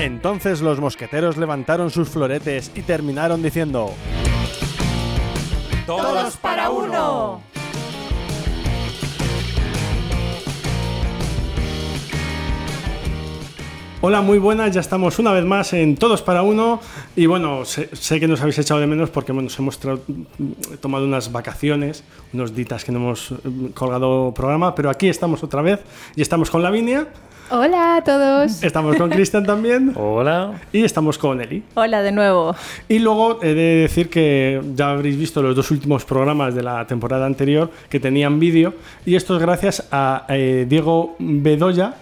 Entonces los mosqueteros levantaron sus floretes y terminaron diciendo... ¡Todos para uno! Hola, muy buenas, ya estamos una vez más en Todos para Uno. Y bueno, sé, sé que nos habéis echado de menos porque bueno, nos hemos tomado unas vacaciones, unos ditas que no hemos eh, colgado programa, pero aquí estamos otra vez y estamos con Lavinia, Hola a todos. estamos con Cristian también Hola. y estamos con Eli. Hola de nuevo. Y luego he de decir que ya habréis visto los dos últimos programas de la temporada anterior que tenían vídeo y esto es gracias a eh, Diego Bedoya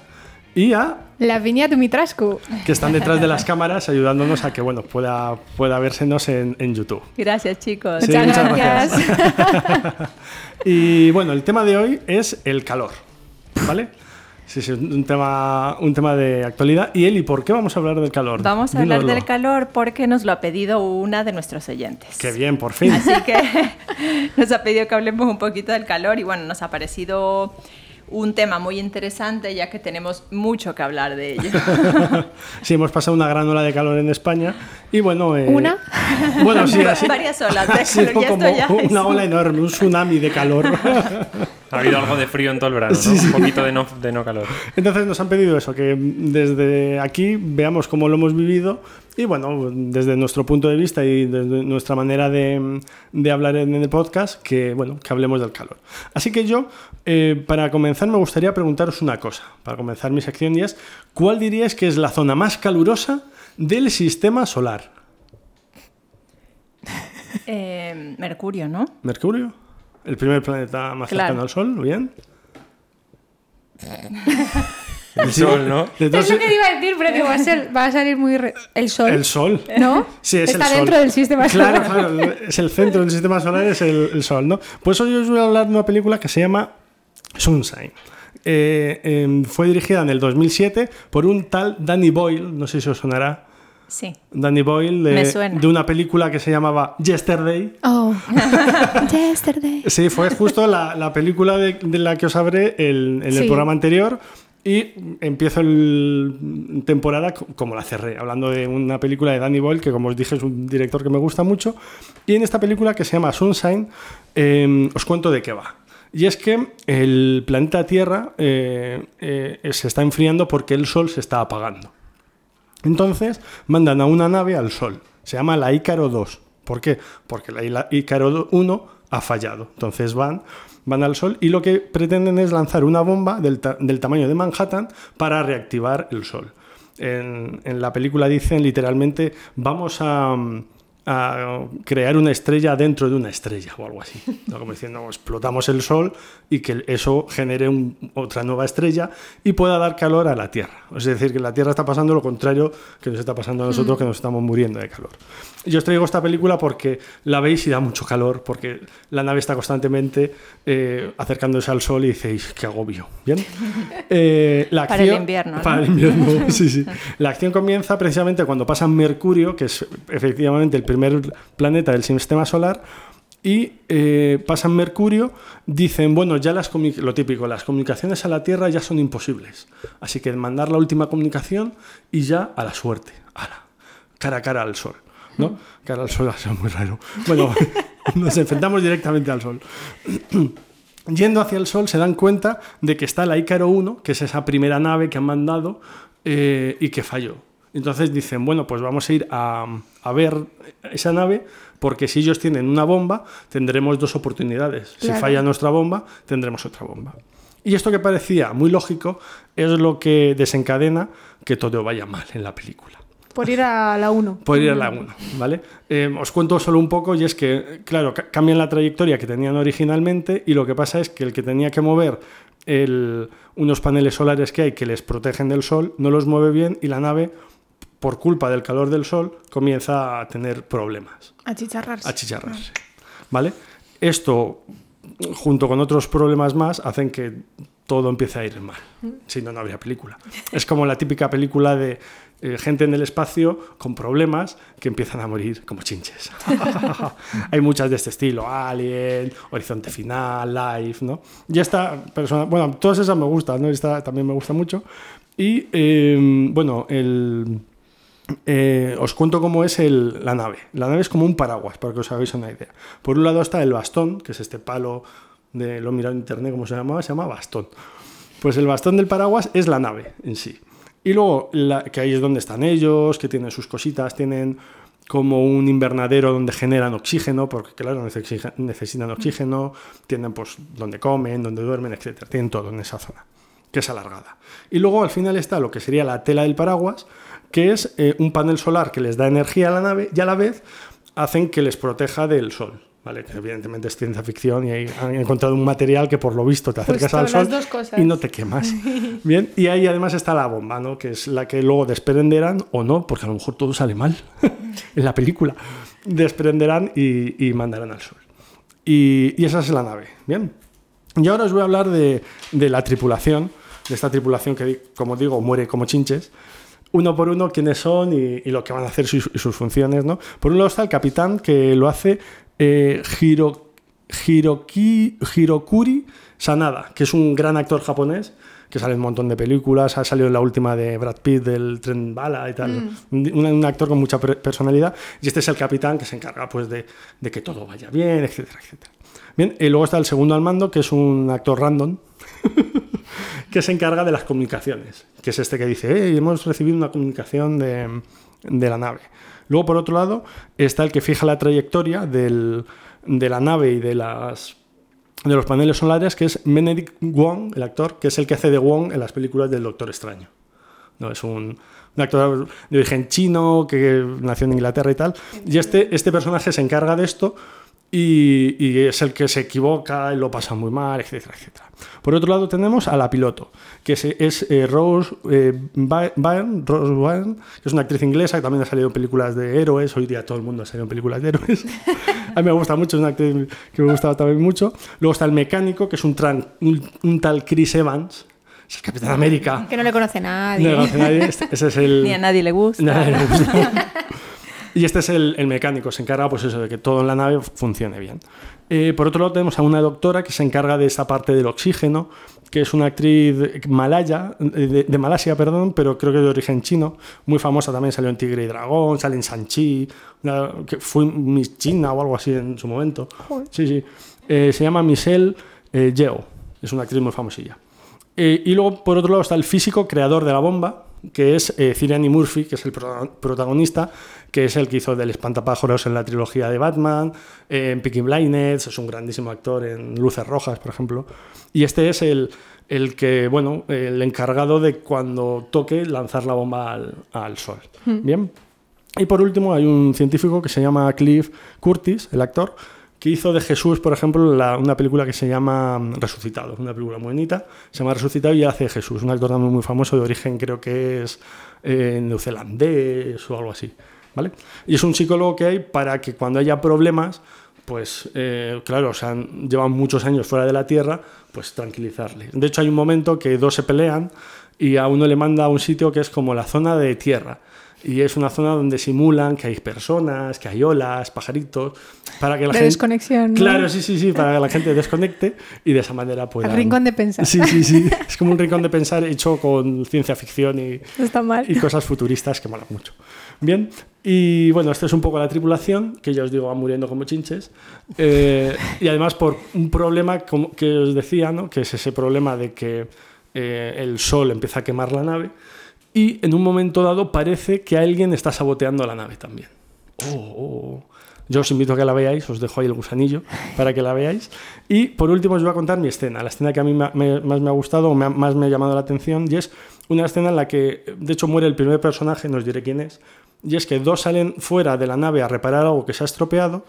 y a La viña Dumitrascu. que están detrás de las cámaras ayudándonos a que bueno pueda, pueda vérsenos en, en YouTube. Gracias, chicos. Sí, Muchas muchas gracias. Y bueno, el tema de hoy es el calor, ¿vale? Sí, sí, un tema, un tema de actualidad. Y Eli, ¿por qué vamos a hablar del calor? Vamos a hablar del calor porque nos lo ha pedido una de nuestros oyentes. Qué bien, por fin. Así que nos ha pedido que hablemos un poquito del calor y bueno, nos ha parecido un tema muy interesante ya que tenemos mucho que hablar de ello. Sí, hemos pasado una gran ola de calor en España. Y bueno. eh, ¿Una? Bueno, sí, así. Varias olas de calor, ya como esto ya es- una ola enorme, un tsunami de calor. Ha habido algo de frío en todo el verano, ¿no? Un poquito de no, de no calor. Entonces nos han pedido eso, que desde aquí veamos cómo lo hemos vivido y bueno, desde nuestro punto de vista y desde nuestra manera de, de hablar en el podcast, que bueno, que hablemos del calor. Así que yo, eh, para comenzar, me gustaría preguntaros una cosa, para comenzar mi sección y es, ¿cuál diríais que es la zona más calurosa del sistema solar? Eh, Mercurio, ¿no? ¿Mercurio? ¿El primer planeta más Claro. cercano al Sol? ¿Bien? El sol, ¿no? De Es lo que te iba a decir, pero que va a, ser, va a salir muy... re- El sol. el Sol. ¿No? Sí, es Está el Sol. dentro del sistema claro, solar. Claro, es el centro del sistema solar, es el, el Sol, ¿no? Pues hoy os voy a hablar de una película que se llama Sunshine. Eh, em, fue dirigida en el 2007 por un tal Danny Boyle, no sé si os sonará. Sí. Danny Boyle, Me de, suena. de una película que se llamaba Yesterday. Oh. Yesterday. Sí, fue justo la, la película de, de la que os hablé el- en el Sí. programa anterior. Y empiezo el temporada co- como la cerré, hablando de una película de Danny Boyle, que como os dije es un director que me gusta mucho. Y en esta película que se llama Sunshine, eh, os cuento de qué va. Y es que el planeta Tierra eh, eh, se está enfriando porque el Sol se está apagando. Entonces mandan a una nave al Sol. Se llama la Ícaro 2. ¿Por qué? Porque la Ícaro 1 ha fallado. Entonces van, van al Sol y lo que pretenden es lanzar una bomba del, del tamaño de Manhattan para reactivar el Sol. En, en la película dicen literalmente vamos a, a crear una estrella dentro de una estrella o algo así. ¿no? Como diciendo, explotamos el Sol y que eso genere un- otra nueva estrella y pueda dar calor a la Tierra. Es decir, que la Tierra está pasando lo contrario que nos está pasando a nosotros, que nos estamos muriendo de calor. Yo os traigo esta película porque la veis y da mucho calor, porque la nave está constantemente eh, acercándose al Sol y dices, qué agobio. ¿Bien? Eh, la Para el acción- invierno, ¿no? Para el invierno, sí, sí. La acción comienza precisamente cuando pasan Mercurio, que es efectivamente el primer planeta del sistema solar, y eh, pasan Mercurio, dicen, bueno, ya las lo típico, las comunicaciones a la Tierra ya son imposibles. Así que mandar la última comunicación y ya a la suerte, ala, cara a cara al Sol. ¿no? Cara al Sol, eso es muy raro. Bueno, nos enfrentamos directamente al Sol. Yendo hacia el Sol se dan cuenta de que está la Ícaro 1, que es esa primera nave que han mandado eh, y que falló. Entonces dicen, bueno, pues vamos a ir a, a ver esa nave porque si ellos tienen una bomba, tendremos dos oportunidades. Si falla nuestra bomba, tendremos otra bomba. Y esto que parecía muy lógico es lo que desencadena que todo vaya mal en la película. Por ir a la 1. Por ir a la 1, ¿vale? Eh, os cuento solo un poco y es que, claro, ca- cambian la trayectoria que tenían originalmente y lo que pasa es que el que tenía que mover el- unos paneles solares que hay que les protegen del sol no los mueve bien y la nave, por culpa del calor del sol, comienza a tener problemas A chicharrarse. a chicharrarse. ¿Vale? Esto, junto con otros problemas más, hacen que todo empiece a ir mal. Si no, no habría película. Es como la típica película de eh, gente en el espacio con problemas que empiezan a morir como chinches. Hay muchas de este estilo, Alien, Horizonte Final, Life, ¿no? Y esta persona, bueno, todas esas me gustan, ¿no? Esta también me gusta mucho. Y, eh, bueno, el, Eh, os cuento cómo es el- la nave. La nave es como un paraguas, para que os hagáis una idea. Por un lado está el bastón, que es este palo de lo mirado en internet, ¿cómo se llamaba? Se llama bastón. Pues el bastón del paraguas es la nave en sí. Y luego, que ahí es donde están ellos, que tienen sus cositas, tienen como un invernadero donde generan oxígeno, porque claro, necesi- necesitan oxígeno, tienen pues donde comen, donde duermen, etc. Tienen todo en esa zona, que es alargada. Y luego al final está lo que sería la tela del paraguas, que es eh, un panel solar que les da energía a la nave y a la vez hacen que les proteja del sol. ¿Vale? Que evidentemente es ciencia ficción y han encontrado un material que por lo visto te Pues acercas al todas sol las dos cosas. y no te quemas. Bien, y ahí además está la bomba, ¿no? Que es la que luego desprenderán o no, porque a lo mejor todo sale mal en la película. Desprenderán y, y mandarán al sol. Y, y esa es la nave. Bien. Y ahora os voy a hablar de, de la tripulación, de esta tripulación que, como digo, muere como chinches. Uno por uno, quiénes son y, y lo que van a hacer sus, y sus funciones, ¿no? Por un lado está el capitán, que lo hace eh, Hiro, Hiroki, Hirokuri Sanada, que es un gran actor japonés que sale en un montón de películas, ha salido en la última de Brad Pitt del tren bala y tal, un, un actor con mucha per- personalidad, y este es el capitán que se encarga pues de, de que todo vaya bien, etcétera, etcétera. Bien, y luego está el segundo al mando, que es un actor random, que se encarga de las comunicaciones, que es este que dice, "Hey, hemos recibido una comunicación de, de la nave. Luego, por otro lado, está el que fija la trayectoria del- de la nave y de las de los paneles solares, que es Benedict Wong, el actor, que es el que hace de Wong en las películas del Doctor Extraño. No, es un, un actor de origen chino que nació en Inglaterra y tal. Y este, este personaje se encarga de esto y, y es el que se equivoca y lo pasa muy mal, etcétera, etcétera. Por otro lado tenemos a la piloto, que es, es, eh, Rose eh, By- Byrne, Rose Byrne, que es una actriz inglesa que también ha salido en películas de héroes. Hoy día todo el mundo ha salido en películas de héroes. a mí me gusta mucho, es una actriz que me gustaba también mucho. Luego está el mecánico, que es un, tran- un, un tal Chris Evans, es el Capitán América. Que no le conoce nadie. No lo conoce nadie, este- ese es el... Ni a nadie le gusta. Nadie le gusta. Y este es el, el mecánico, se encarga pues eso, de que todo en la nave funcione bien. Eh, por otro lado tenemos a una doctora que se encarga de esa parte del oxígeno, que es una actriz malaya, de, de Malasia, perdón, pero creo que de origen chino, muy famosa también, salió en Tigre y Dragón, sale en Sanchi, que fue Miss China o algo así en su momento. Sí, sí. Eh, se llama Michelle eh, Yeoh, es una actriz muy famosilla. Eh, y luego, por otro lado, está el físico creador de la bomba, que es eh, Cillian Murphy, que es el prota- protagonista, que es el que hizo del espantapájaros en la trilogía de Batman, eh, en Peaky Blinders, es un grandísimo actor en Luces Rojas, por ejemplo. Y este es el, el que, bueno, el encargado de cuando toque lanzar la bomba al, al sol. Bien. Y por último, hay un científico que se llama Cliff Curtis, el actor, que hizo de Jesús, por ejemplo, una película que se llama mm, Resucitado, una película muy bonita, se llama Resucitado y hace Jesús, un actor también muy famoso de origen, creo que es eh, neozelandés o algo así, ¿vale? Y es un psicólogo que hay para que cuando haya problemas, pues eh, claro, o sea, llevan muchos años fuera de la Tierra, pues tranquilizarle. De hecho, hay un momento que dos se pelean y a uno le manda a un sitio que es como la zona de tierra. Y es una zona donde simulan que hay personas, que hay olas, pajaritos, para que la De gente... desconexión, ¿no? Claro, sí, sí, sí, para que la gente desconecte y de esa manera pueda... Al rincón de pensar. Sí, sí, sí. Es como un rincón de pensar hecho con ciencia ficción y, está mal. y cosas futuristas que molan mucho. Bien, y bueno, esta es un poco la tripulación, que ya os digo, va muriendo como chinches. Eh, y además por un problema como que os decía, ¿no? que es ese problema de que eh, el sol empieza a quemar la nave y en un momento dado parece que alguien está saboteando la nave también. Oh, oh. Yo os invito a que la veáis, os dejo ahí el gusanillo para que la veáis. Y por último os voy a contar mi escena, la escena que a mí me- me- más me ha gustado o me ha- más me ha llamado la atención, y es una escena en la que, de hecho, muere el primer personaje, no os diré quién es, y es que dos salen fuera de la nave a reparar algo que se ha estropeado,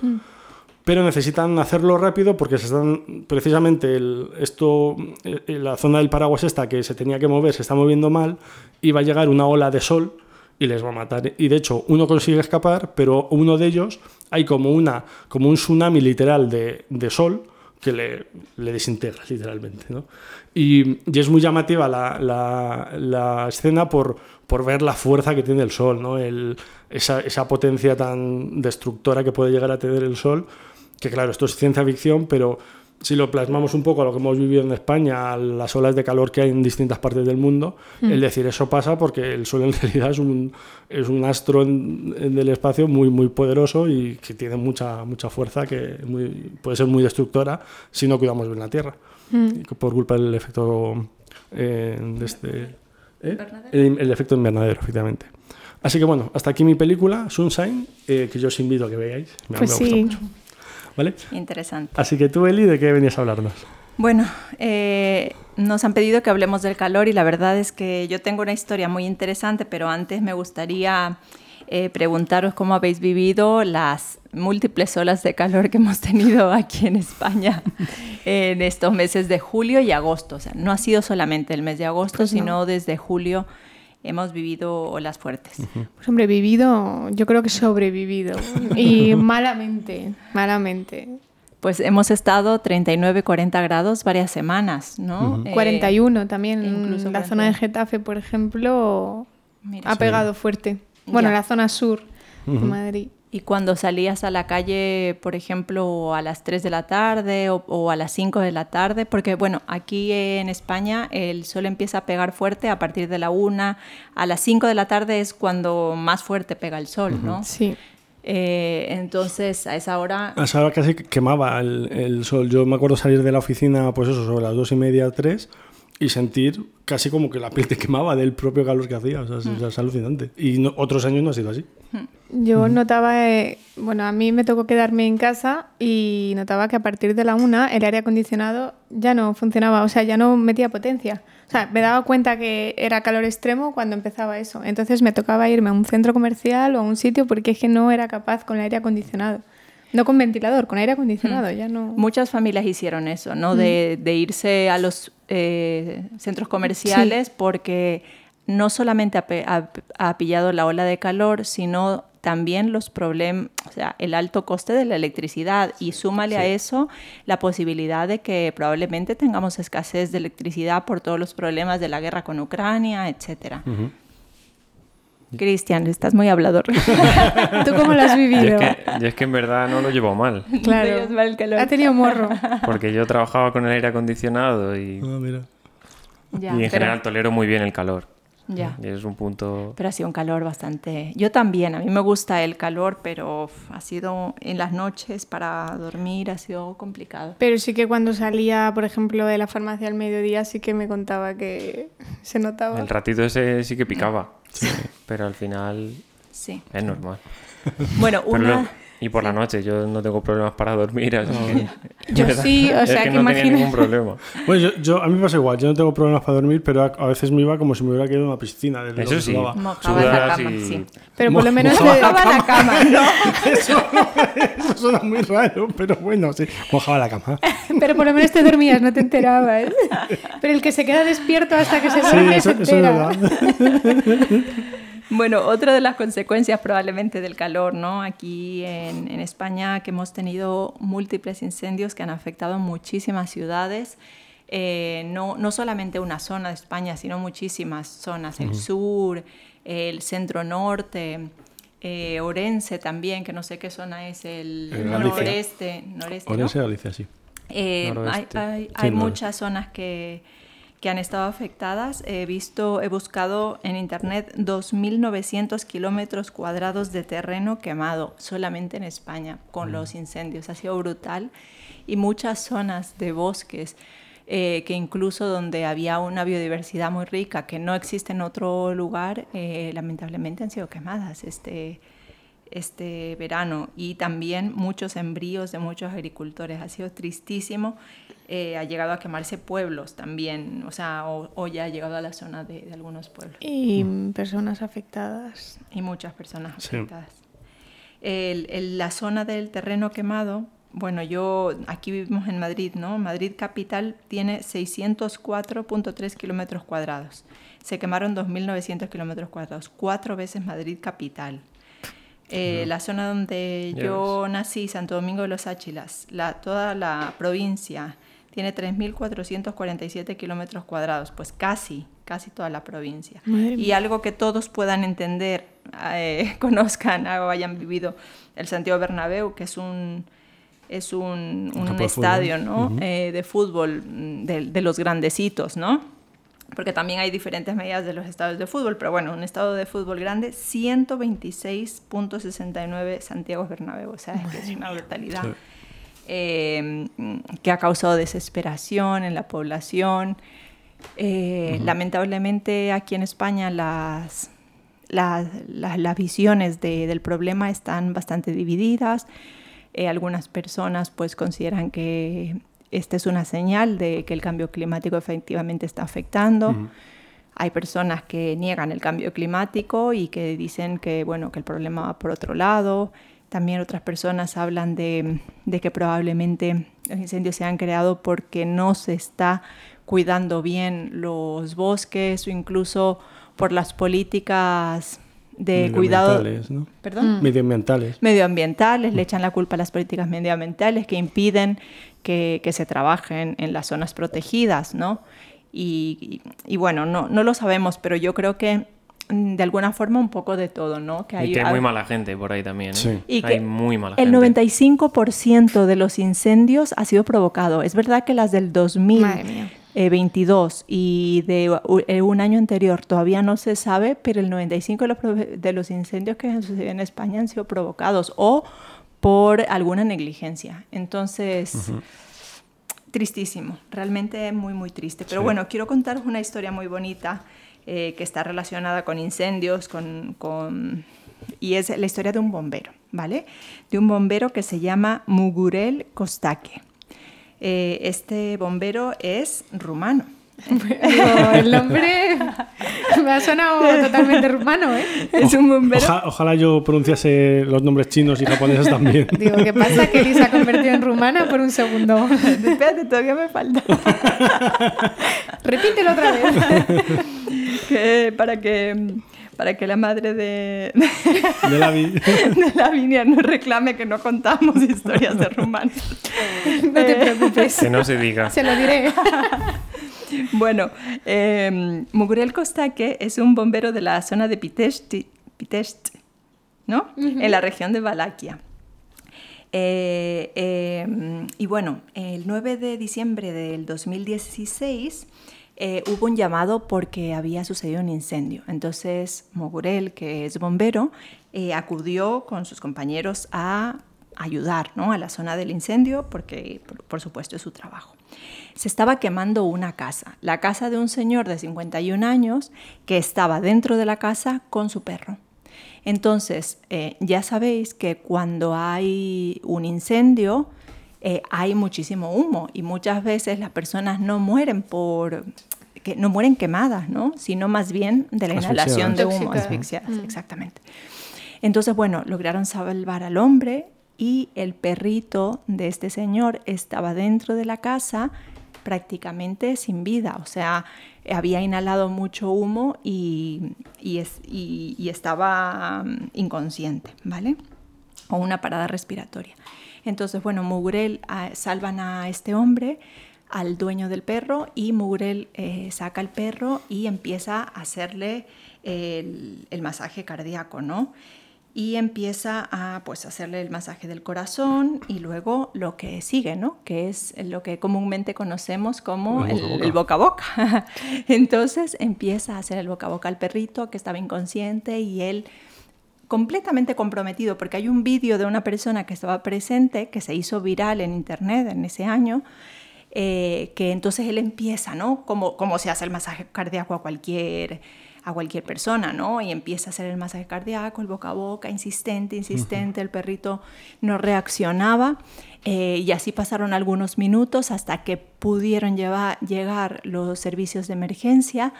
pero necesitan hacerlo rápido porque se están precisamente el- esto eh, eh, la zona del paraguas esta que se tenía que mover se está moviendo mal y va a llegar una ola de sol y les va a matar y de hecho uno consigue escapar pero uno de ellos hay como una como un tsunami literal de, de sol que le, le desintegra literalmente ¿no? y, y es muy llamativa la, la- la escena por, por ver la fuerza que tiene el sol ¿no? el, esa, esa potencia tan destructora que puede llegar a tener el sol que claro, esto es ciencia ficción, pero si lo plasmamos un poco a lo que hemos vivido en España, a las olas de calor que hay en distintas partes del mundo, el decir eso pasa porque el Sol en realidad es un, es un astro en- en del espacio muy, muy poderoso y que tiene mucha, mucha fuerza que muy- puede ser muy destructora si no cuidamos bien la Tierra, que por culpa del efecto eh, de este, ¿eh? el, el efecto invernadero, efectivamente. Así que bueno, hasta aquí mi película, Sunshine, eh, que yo os invito a que veáis. Me, Pues me gusta mucho. ¿Vale? Interesante. Así que tú, Eli, ¿de qué venías a hablarnos? Bueno, eh, nos han pedido que hablemos del calor y la verdad es que yo tengo una historia muy interesante, pero antes me gustaría eh, preguntaros cómo habéis vivido las múltiples olas de calor que hemos tenido aquí en España en estos meses de julio y agosto. O sea, no ha sido solamente el mes de agosto, sino desde julio hemos vivido olas fuertes. Pues hombre, vivido, yo creo que sobrevivido. Y malamente, malamente. Pues hemos estado 39, 40 grados varias semanas, ¿no? Eh, 41 también. incluso la 41. zona de Getafe, por ejemplo, Mira. ha pegado fuerte. Bueno, Ya. la zona sur de Madrid. Y cuando salías a la calle, por ejemplo, a las 3 de la tarde o, o a las 5 de la tarde, porque bueno, aquí en España el sol empieza a pegar fuerte a partir de la 1, a las 5 de la tarde es cuando más fuerte pega el sol, ¿no? Sí. Eh, entonces, a esa hora... A esa hora casi que quemaba el, el sol. Yo me acuerdo salir de la oficina, pues eso, sobre las dos y media, tres, y sentir casi como que la piel te quemaba del propio calor que hacía. O sea, es, es alucinante. Y no- otros años no ha sido así. Yo notaba, eh, bueno, a mí me tocó quedarme en casa y notaba que a partir de la una el aire acondicionado ya no funcionaba, o sea, ya no metía potencia. O sea, me daba cuenta que era calor extremo cuando empezaba eso. Entonces me tocaba irme a un centro comercial o a un sitio porque es que no era capaz con el aire acondicionado. No con ventilador, con aire acondicionado, ya no. Muchas familias hicieron eso, ¿no? De, de irse a los eh, centros comerciales porque no solamente ha, ha- ha pillado la ola de calor, sino también los problemas, o sea, el alto coste de la electricidad y súmale a eso la posibilidad de que probablemente tengamos escasez de electricidad por todos los problemas de la guerra con Ucrania, etcétera. Cristian, estás muy hablador. ¿Tú cómo lo has Y vivido? es, que, y es que en verdad no lo llevo mal, Claro. Ha tenido morro. porque yo trabajaba con el aire acondicionado y, Ah, mira. Ya, y en pero- general tolero muy bien el calor. Ya. Y es un punto... Pero ha sido un calor bastante... Yo también, a mí me gusta el calor, pero ha sido en las noches para dormir, ha sido complicado. Pero sí que cuando salía, por ejemplo, de la farmacia al mediodía, sí que me contaba que se notaba. El ratito ese sí que picaba, pero al final Sí. es normal. Bueno, Pero una... y por la noche yo no tengo problemas para dormir, así que... Yo sí, o es sea, que que no tenía imagina- ningún problema. Bueno, yo, yo- a mí me pasa igual. Yo no tengo problemas para dormir, pero a, a veces me iba como si me hubiera quedado en una piscina. de Eso sí. Mojaba la cama, y... sí. Pero por lo menos te- Mojaba la cama, ¿no? Eso, eso suena muy raro, pero bueno, sí. Mojaba la cama. Pero por lo menos te dormías, no te enterabas. Pero el que se queda despierto hasta que se Sí, duerme eso, se eso es entera. verdad. Bueno, otra de las consecuencias probablemente del calor, ¿no? Aquí en, en España que hemos tenido múltiples incendios que han afectado muchísimas ciudades, eh, no, no solamente una zona de España, sino muchísimas zonas, el sur, el centro norte, eh, Orense también, que no sé qué zona es, el Eh, noreste, noreste ¿no? Orense, Galicia, sí. Eh, hay hay- Sí, muchas zonas que, que han estado afectadas. He visto, he buscado en internet 2.900 kilómetros cuadrados de terreno quemado solamente en España con los incendios. Ha sido brutal. Y muchas zonas de bosques eh, que incluso donde había una biodiversidad muy rica que no existe en otro lugar, eh, lamentablemente han sido quemadas. Este, este verano y también muchos embrios de muchos agricultores. Ha sido tristísimo. Eh, ha llegado a quemarse pueblos también, o sea, o, o ya ha llegado a la zona de, de algunos pueblos Y personas afectadas. y muchas personas Sí. afectadas. El- el- la zona del terreno quemado, bueno, yo aquí vivimos en Madrid, ¿no? Madrid capital tiene 604.3 kilómetros cuadrados. Se quemaron 2.900 kilómetros cuadrados, cuatro veces Madrid capital. Eh, La zona donde yo nací, Santo Domingo de los Áchilas, la, toda la provincia tiene 3.447 kilómetros cuadrados, pues casi, casi toda la provincia. Madre Y algo que todos puedan entender, eh, conozcan o hayan vivido, el Santiago Bernabéu, que es un, es un, estadio ¿no? Eh, de fútbol mm, de, de los grandecitos, ¿no? Porque también hay diferentes medidas de los estadios de fútbol, pero bueno, un estadio de fútbol grande, 126.69 Santiago Bernabéu, o sea, es, que es una brutalidad. Sí. eh, que ha causado desesperación en la población. Eh, Lamentablemente aquí en España las, las, las- las visiones de- del problema están bastante divididas. Eh, algunas personas pues consideran que esta es una señal de que el cambio climático efectivamente está afectando. Hay personas que niegan el cambio climático y que dicen que, bueno, que el problema va por otro lado. También otras personas hablan de, de que probablemente los incendios se han creado porque no se está cuidando bien los bosques o incluso por las políticas de cuidado. Mm. Medioambientales. Medioambientales, le echan la culpa a las políticas medioambientales que impiden que, que se trabajen en las zonas protegidas, ¿no? Y, y, bueno, no, no lo sabemos, pero yo creo que mm, de alguna forma un poco de todo, ¿no? Que hay, y que hay muy mala gente por ahí también. ¿eh? Sí. Y hay que muy el gente. El 95% de los incendios ha sido provocado. Es verdad que las del 2000 eh, 22 y de eh, un año anterior todavía no se sabe, pero el 95% de los, incendios que han sucedido en España han sido provocados o por alguna negligencia. Entonces, tristísimo, realmente muy, muy triste. Pero bueno, quiero contaros una historia muy bonita eh, que está relacionada con incendios, con, con... y es la historia de un bombero, ¿vale? De un bombero que se llama Mugurel Kostaque. Eh, este bombero es rumano. Digo, el nombre me ha sonado totalmente rumano, ¿eh? Es un bombero. Oja- ojalá yo pronunciase los nombres chinos y japoneses también. Digo, ¿qué pasa? Que Lisa se ha convertido en rumana por un segundo. Espérate, todavía me falta. Repítelo otra vez. Que- para que para que la madre de, De la vi- de Lavinia no reclame que no contamos historias de rumanos. No te preocupes. Que no se diga. Se lo diré. Bueno, eh, Mugurel Kostake es un bombero de la zona de Pitești, Pitești, ¿no? En la región de Valaquia. Eh, eh, y bueno, el 9 de diciembre del 2016 eh, hubo un llamado porque había sucedido un incendio. Entonces Mogurel, que es bombero, eh, acudió con sus compañeros a ayudar ¿no? a la zona del incendio porque, por, supuesto, es su trabajo. Se estaba quemando una casa, la casa de un señor de 51 años que estaba dentro de la casa con su perro. Entonces, eh, ya sabéis que cuando hay un incendio, eh, hay muchísimo humo y muchas veces las personas no mueren por que no mueren quemadas, ¿no? sino más bien de la inhalación de humo, asfixiadas, exactamente. Entonces, bueno, lograron salvar al hombre y el perrito de este señor estaba dentro de la casa prácticamente sin vida, o sea, había inhalado mucho humo y, y es- y- y estaba mm, inconsciente, ¿vale? O una parada respiratoria. Entonces, bueno, Mugurel ah, salvan a este hombre, al dueño del perro, y Mugurel eh, saca al perro y empieza a hacerle el, el masaje cardíaco, ¿no? Y empieza a pues, hacerle el masaje del corazón y luego lo que sigue, ¿no? Que es lo que comúnmente conocemos como El boca. el boca a boca. Entonces empieza a hacer el boca a boca al perrito que estaba inconsciente y él completamente comprometido, porque hay un vídeo de una persona que estaba presente, que se hizo viral en internet en ese año, eh, que entonces él empieza, ¿no? Como, como se hace el masaje cardíaco a cualquier, a cualquier persona, ¿no? Y empieza a hacer el masaje cardíaco, el boca a boca, insistente, insistente, el perrito no reaccionaba. eh, y así pasaron algunos minutos hasta que pudieron llevar, llegar los servicios de emergencia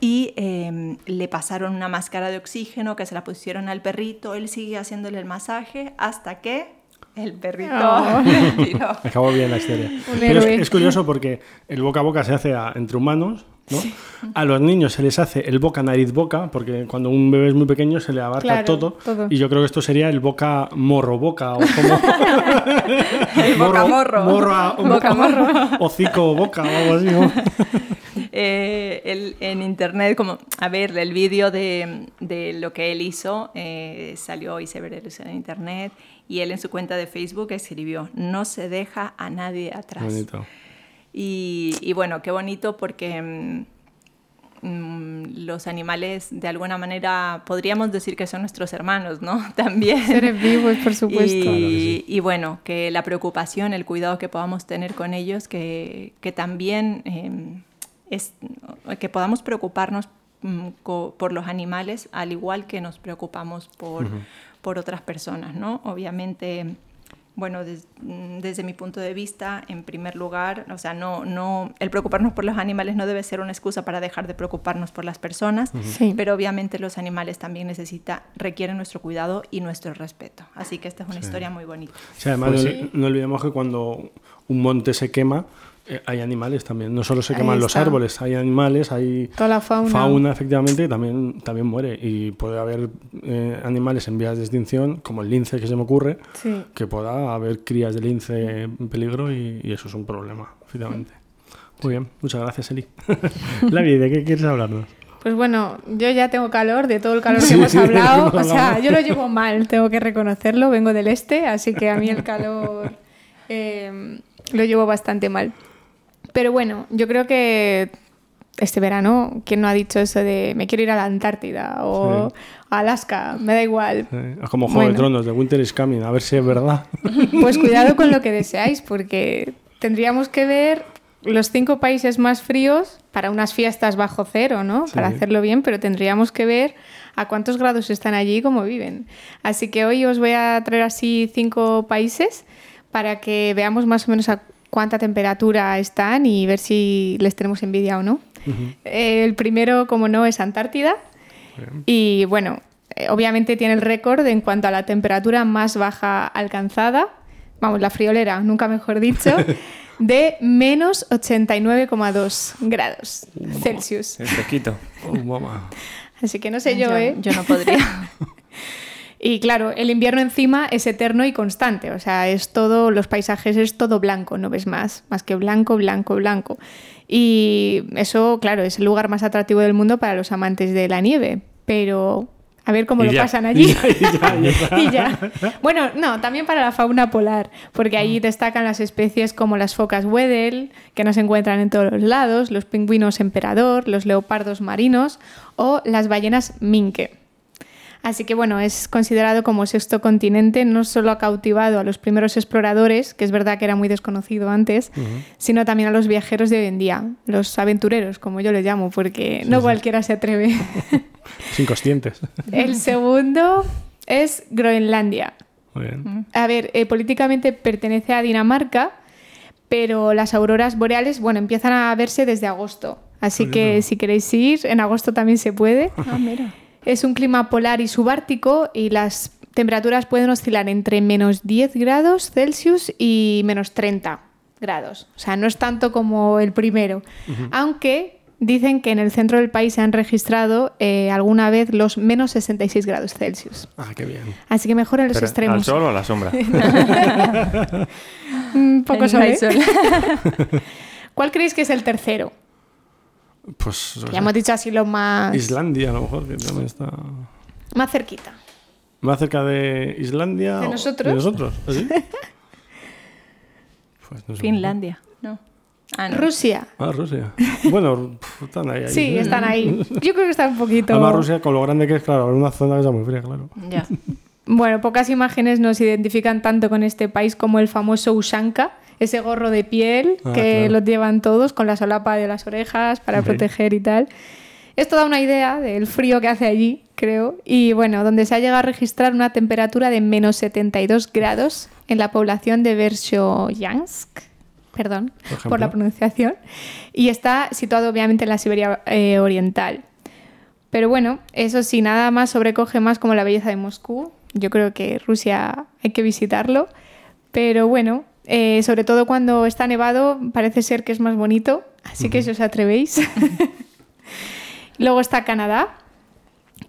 y eh, le pasaron una máscara de oxígeno que se la pusieron al perrito. Él sigue haciéndole el masaje hasta que el perrito Oh. Acabó bien la historia. Pero es, curioso porque el boca a boca se hace a- entre humanos, ¿no? A los niños se les hace el boca nariz boca, porque cuando un bebé es muy pequeño se le abarca Claro, todo, todo. Y yo creo que esto sería el boca morro boca o como El boca morro. morro a- Boca morro. hocico boca o algo así. ¿no? Eh, el- en internet, como, a ver, el vídeo de, de lo que él hizo eh, salió y se ve en internet y él en su cuenta de Facebook escribió, no se deja a nadie atrás. Bonito. Y, y bueno, qué bonito porque mm, mm, los animales de alguna manera podríamos decir que son nuestros hermanos, ¿no? También. Seres vivos, por supuesto. Y, Claro que sí. y bueno, que la preocupación, el cuidado que podamos tener con ellos, que, que también eh, es que podamos preocuparnos mm, co- por los animales al igual que nos preocupamos por, por otras personas, ¿no? Obviamente, bueno, des- mm, desde mi punto de vista, en primer lugar, o sea, no, no, el preocuparnos por los animales no debe ser una excusa para dejar de preocuparnos por las personas, Sí. pero obviamente los animales también necesita, requieren nuestro cuidado y nuestro respeto. Así que esta es una historia muy bonita. Además, Pues no olvidemos que cuando un monte se quema, eh, hay animales también. No solo se Ahí queman los árboles, hay animales, hay Toda la fauna. fauna, efectivamente, también, también muere. Y puede haber eh, animales en vías de extinción, como el lince que se me ocurre, Sí. que pueda haber crías de lince en peligro y, y eso es un problema, efectivamente. Muy bien, muchas gracias, Eli. Lavi, ¿de qué quieres hablarnos? Pues bueno, yo ya tengo calor de todo el calor Sí, que hemos hablado. O sea, yo lo llevo mal, tengo que reconocerlo. Vengo del este, así que a mí el calor eh, lo llevo bastante mal. Pero bueno, yo creo que este verano, ¿quién no ha dicho eso de me quiero ir a la Antártida o Sí. a Alaska? Me da igual. Eh, como Juego de Bueno. Tronos, de Winter is Coming, a ver si es verdad. Pues cuidado con lo que deseáis, porque tendríamos que ver los cinco países más fríos para unas fiestas bajo cero, ¿no? Para Sí. hacerlo bien, pero tendríamos que ver a cuántos grados están allí y cómo viven. Así que hoy os voy a traer así cinco países para que veamos más o menos a cuánta temperatura están y ver si les tenemos envidia o no. Eh, el primero, como no, es Antártida. Y bueno, eh, obviamente tiene el récord en cuanto a la temperatura más baja alcanzada, vamos, la friolera, nunca mejor dicho, de menos 89,2 grados Celsius. Es. Oh, mamá. Así que no sé yo, yo, ¿eh? yo no podría. Y claro, el invierno encima es eterno y constante, o sea, es todo, los paisajes es todo blanco, no ves más, más que blanco, blanco, blanco. Y eso, claro, es el lugar más atractivo del mundo para los amantes de la nieve, pero a ver cómo Y lo ya. pasan allí. Y ya, y ya. Bueno, no, también para la fauna polar, porque allí destacan las especies como las focas Weddell, que no se encuentran en todos los lados, los pingüinos emperador, los leopardos marinos o las ballenas minke. Así que bueno, es considerado como sexto continente, no solo ha cautivado a los primeros exploradores, que es verdad que era muy desconocido antes, sino también a los viajeros de hoy en día, los aventureros, como yo les llamo, porque no cualquiera se atreve. Sin conscientes. El segundo es Groenlandia. Muy bien. A ver, eh, políticamente pertenece a Dinamarca, pero las auroras boreales, bueno, empiezan a verse desde agosto. Así que si queréis ir, en agosto también se puede. Ah, mira. Es un clima polar y subártico y las temperaturas pueden oscilar entre menos 10 grados Celsius y menos 30 grados. O sea, no es tanto como el primero. Aunque dicen que en el centro del país se han registrado eh, alguna vez los menos 66 grados Celsius. Ah, qué bien. Así que mejor en los Pero, ¿Al extremos. sol o a la sombra? Un poco ¿eh? sol. ¿Cuál creéis que es el tercero? Pues. Ya hemos dicho así lo más, Islandia, a lo mejor, que también está. más cerquita. Más cerca de Islandia. ¿De o- nosotros? ¿De nosotros? ¿Así? Pues no sé. Finlandia, no. Ah, no. Rusia. Ah, Rusia. Bueno, están ahí. ahí. Sí, están ahí. Yo creo que está un poquito... Además, Rusia, con lo grande que es, claro, es una zona que está muy fría, claro. Ya. Bueno, pocas imágenes nos identifican tanto con este país como el famoso Ushanka, ese gorro de piel Ah, que claro. lo llevan todos con la solapa de las orejas para Sí. proteger y tal. Esto da una idea del frío que hace allí, creo. Y bueno, donde se ha llegado a registrar una temperatura de menos 72 grados en la población de Vershoyansk, perdón Por la pronunciación, y está situado obviamente en la Siberia eh, Oriental. Pero bueno, eso sí, nada más sobrecoge más como la belleza de Moscú. Yo creo que Rusia hay que visitarlo. Pero bueno, eh, sobre todo cuando está nevado, parece ser que es más bonito. así que si os atrevéis. Luego está Canadá,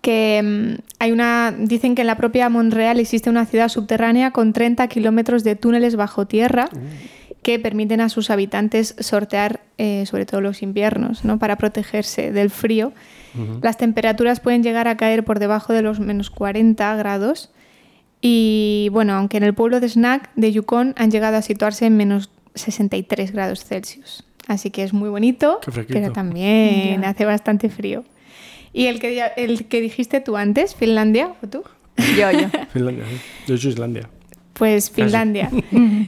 que mm, hay una, dicen que en la propia Montreal existe una ciudad subterránea con 30 kilómetros de túneles bajo tierra que permiten a sus habitantes sortear, eh, sobre todo los inviernos, ¿no? para protegerse del frío. Las temperaturas pueden llegar a caer por debajo de los menos 40 grados. Y bueno, aunque en el pueblo de Snack de Yukon han llegado a situarse en menos 63 grados Celsius. Así que es muy bonito, pero también hace bastante frío. ¿Y el que, el que dijiste tú antes, Finlandia, o tú? Yo, yo. Finlandia, sí. Yo soy Islandia. Pues Finlandia.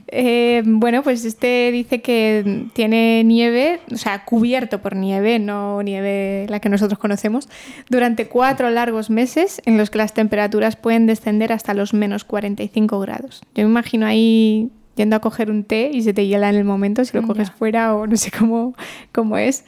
Eh, bueno, pues este dice que tiene nieve, o sea, cubierto por nieve, no nieve la que nosotros conocemos, durante cuatro largos meses en los que las temperaturas pueden descender hasta los menos 45 grados. Yo me imagino ahí yendo a coger un té y se te hiela en el momento si lo coges Ya. fuera o no sé cómo, cómo es.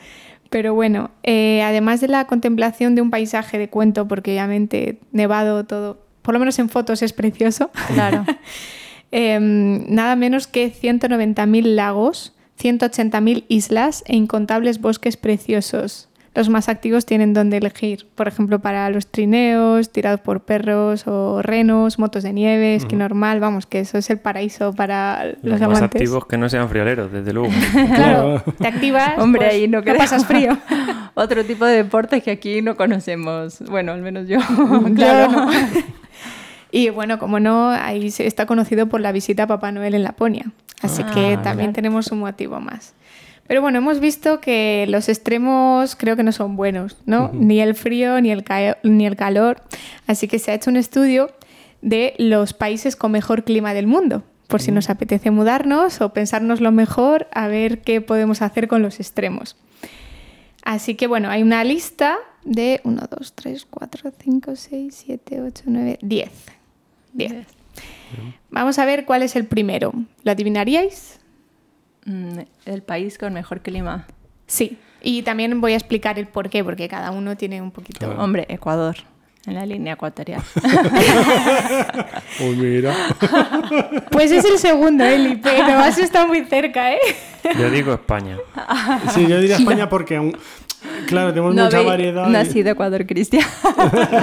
Pero bueno, eh, además de la contemplación de un paisaje de cuento, porque obviamente nevado todo, por lo menos en fotos es precioso, Claro. Em, nada menos que 190.000 lagos, 180.000 islas e incontables bosques preciosos. Los más activos tienen donde elegir, por ejemplo, para los trineos, tirados por perros o renos, motos de nieve, esquí normal, vamos, que eso es el paraíso para los, Los más activos que no sean frioleros, desde luego. Claro, te activas, Hombre, pues, ahí no, pasas frío. Otro tipo de deportes que aquí no conocemos. Bueno, al menos yo. Claro. no. Y bueno, como no, ahí se- está conocido por la visita a Papá Noel en Laponia. Así Ah, que también claro. tenemos un motivo más. Pero bueno, hemos visto que los extremos creo que no son buenos, ¿no? Ni el frío ni el, ni el calor. Así que se ha hecho un estudio de los países con mejor clima del mundo. Por si nos apetece mudarnos o pensarnos lo mejor, a ver qué podemos hacer con los extremos. Así que bueno, hay una lista de 1, 2, 3, 4, 5, 6, 7, 8, 9, 10. 10. Vamos a ver cuál es el primero. ¿Lo adivinaríais? Mm, El país con mejor clima. Sí. Y también voy a explicar el por qué, porque cada uno tiene un poquito. Claro. Hombre, Ecuador, en la línea ecuatorial. Uy, mira. Pues es el segundo, Eli, pero has estado muy cerca, ¿eh? Yo digo España. Sí, yo diría España porque, aún- claro, tenemos mucha variedad. y- nacido Ecuador, Cristian.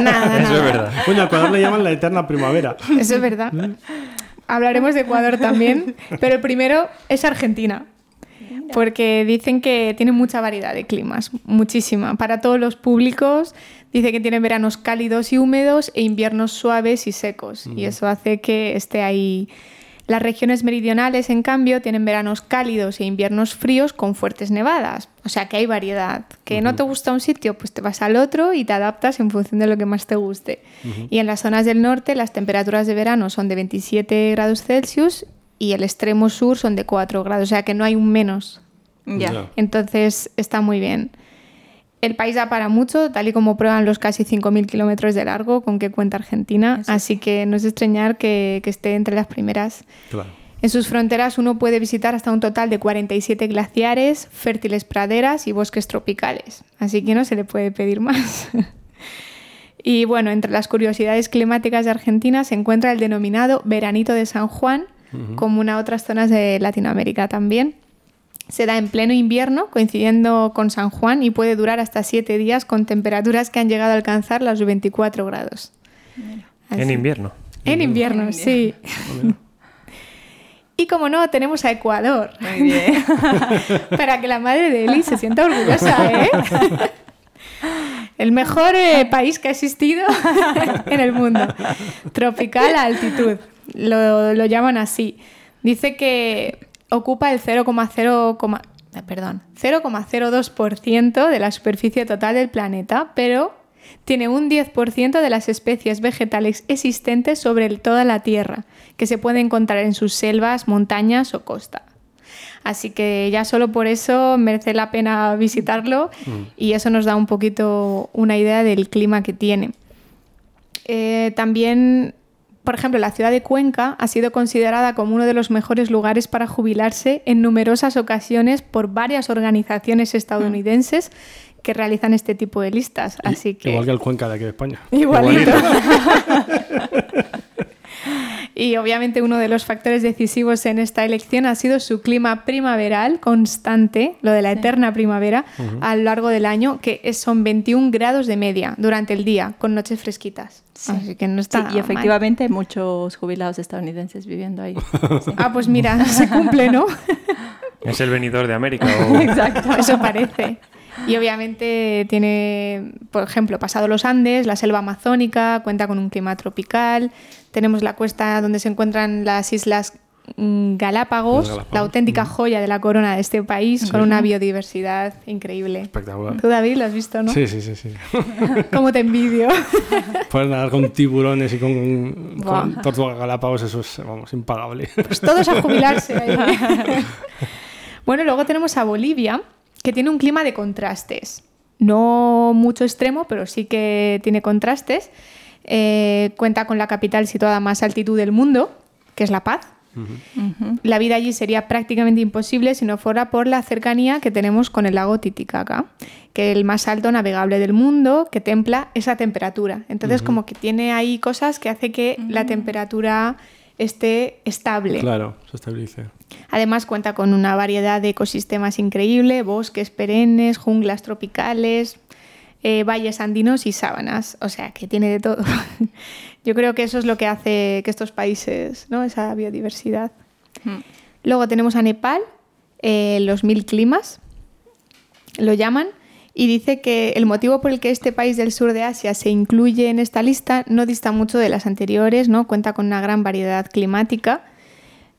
Nada, Eso es verdad. Bueno, a Ecuador le llaman la eterna primavera. Eso es verdad. Hablaremos de Ecuador también, pero el primero es Argentina. Porque dicen que tiene mucha variedad de climas, muchísima. Para todos los públicos, dice que tiene veranos cálidos y húmedos e inviernos suaves y secos. Y eso hace que esté ahí. Las regiones meridionales, en cambio, tienen veranos cálidos e inviernos fríos con fuertes nevadas. O sea que hay variedad. Que no te gusta un sitio, pues te vas al otro y te adaptas en función de lo que más te guste. Y en las zonas del norte, las temperaturas de verano son de 27 grados Celsius y el extremo sur son de 4 grados. O sea que no hay un menos. ya. Ya. Entonces está muy bien. El país da para mucho, tal y como prueban los casi 5.000 kilómetros de largo con que cuenta Argentina. Eso Así que no es de extrañar que, que esté entre las primeras. Claro. En sus fronteras uno puede visitar hasta un total de 47 glaciares, fértiles praderas y bosques tropicales. Así que no se le puede pedir más. y bueno, entre las curiosidades climáticas de Argentina se encuentra el denominado Veranito de San Juan, como en otras zonas de Latinoamérica también. Se da en pleno invierno, coincidiendo con San Juan, y puede durar hasta 7 días con temperaturas que han llegado a alcanzar los 24 grados. En invierno. En invierno, En sí. Y como no, tenemos a Ecuador. Muy bien. Para que la madre de Eli se sienta orgullosa, ¿eh? El mejor eh, país que ha existido en el mundo. Tropical a altitud. Lo, lo llaman así. Dice que ocupa el 0,0, coma- eh, perdón, 0,02% de la superficie total del planeta, pero tiene un 10% de las especies vegetales existentes sobre toda la Tierra, que se puede encontrar en sus selvas, montañas o costa. Así que ya solo por eso merece la pena visitarlo y eso nos da un poquito una idea del clima que tiene. Eh, también, por ejemplo, la ciudad de Cuenca ha sido considerada como uno de los mejores lugares para jubilarse en numerosas ocasiones por varias organizaciones estadounidenses que realizan este tipo de listas. Así que Igual que el Cuenca de aquí de España. Igualito. Y obviamente uno de los factores decisivos en esta elección ha sido su clima primaveral constante, lo de la eterna primavera, a lo largo del año, que son 21 grados de media durante el día, con noches fresquitas. Así que no está Sí, y efectivamente hay muchos jubilados estadounidenses viviendo ahí. Sí. Ah, pues mira, se cumple, ¿no? Es el venidor de América. o- Exacto. Eso parece. Y obviamente tiene, por ejemplo, pasado los Andes, la selva amazónica, cuenta con un clima tropical. Tenemos la cuesta donde se encuentran las islas Galápagos, la auténtica joya de la corona de este país, con una biodiversidad increíble. Espectacular. Tú, David, lo has visto, ¿no? Sí, sí, sí, sí. ¿Cómo te envidio? Poder nadar con tiburones y con, con tortugas galápagos, eso es, vamos, impagable. Pues todos a jubilarse ahí. bueno, luego tenemos a Bolivia, que tiene un clima de contrastes. No mucho extremo, pero sí que tiene contrastes. Eh, cuenta con la capital situada a más altitud del mundo, que es La Paz. La vida allí sería prácticamente imposible si no fuera por la cercanía que tenemos con el lago Titicaca, que es el más alto navegable del mundo, que templa esa temperatura. Entonces, como que tiene ahí cosas que hace que la temperatura esté estable. Claro, se estabilice. Además cuenta con una variedad de ecosistemas increíble, bosques perennes, junglas tropicales, eh, valles andinos y sábanas, o sea que tiene de todo. Yo creo que eso es lo que hace que estos países, ¿no? esa biodiversidad. Luego tenemos a Nepal, eh, los mil climas, lo llaman, y dice que el motivo por el que este país del sur de Asia se incluye en esta lista no dista mucho de las anteriores, ¿no? cuenta con una gran variedad climática.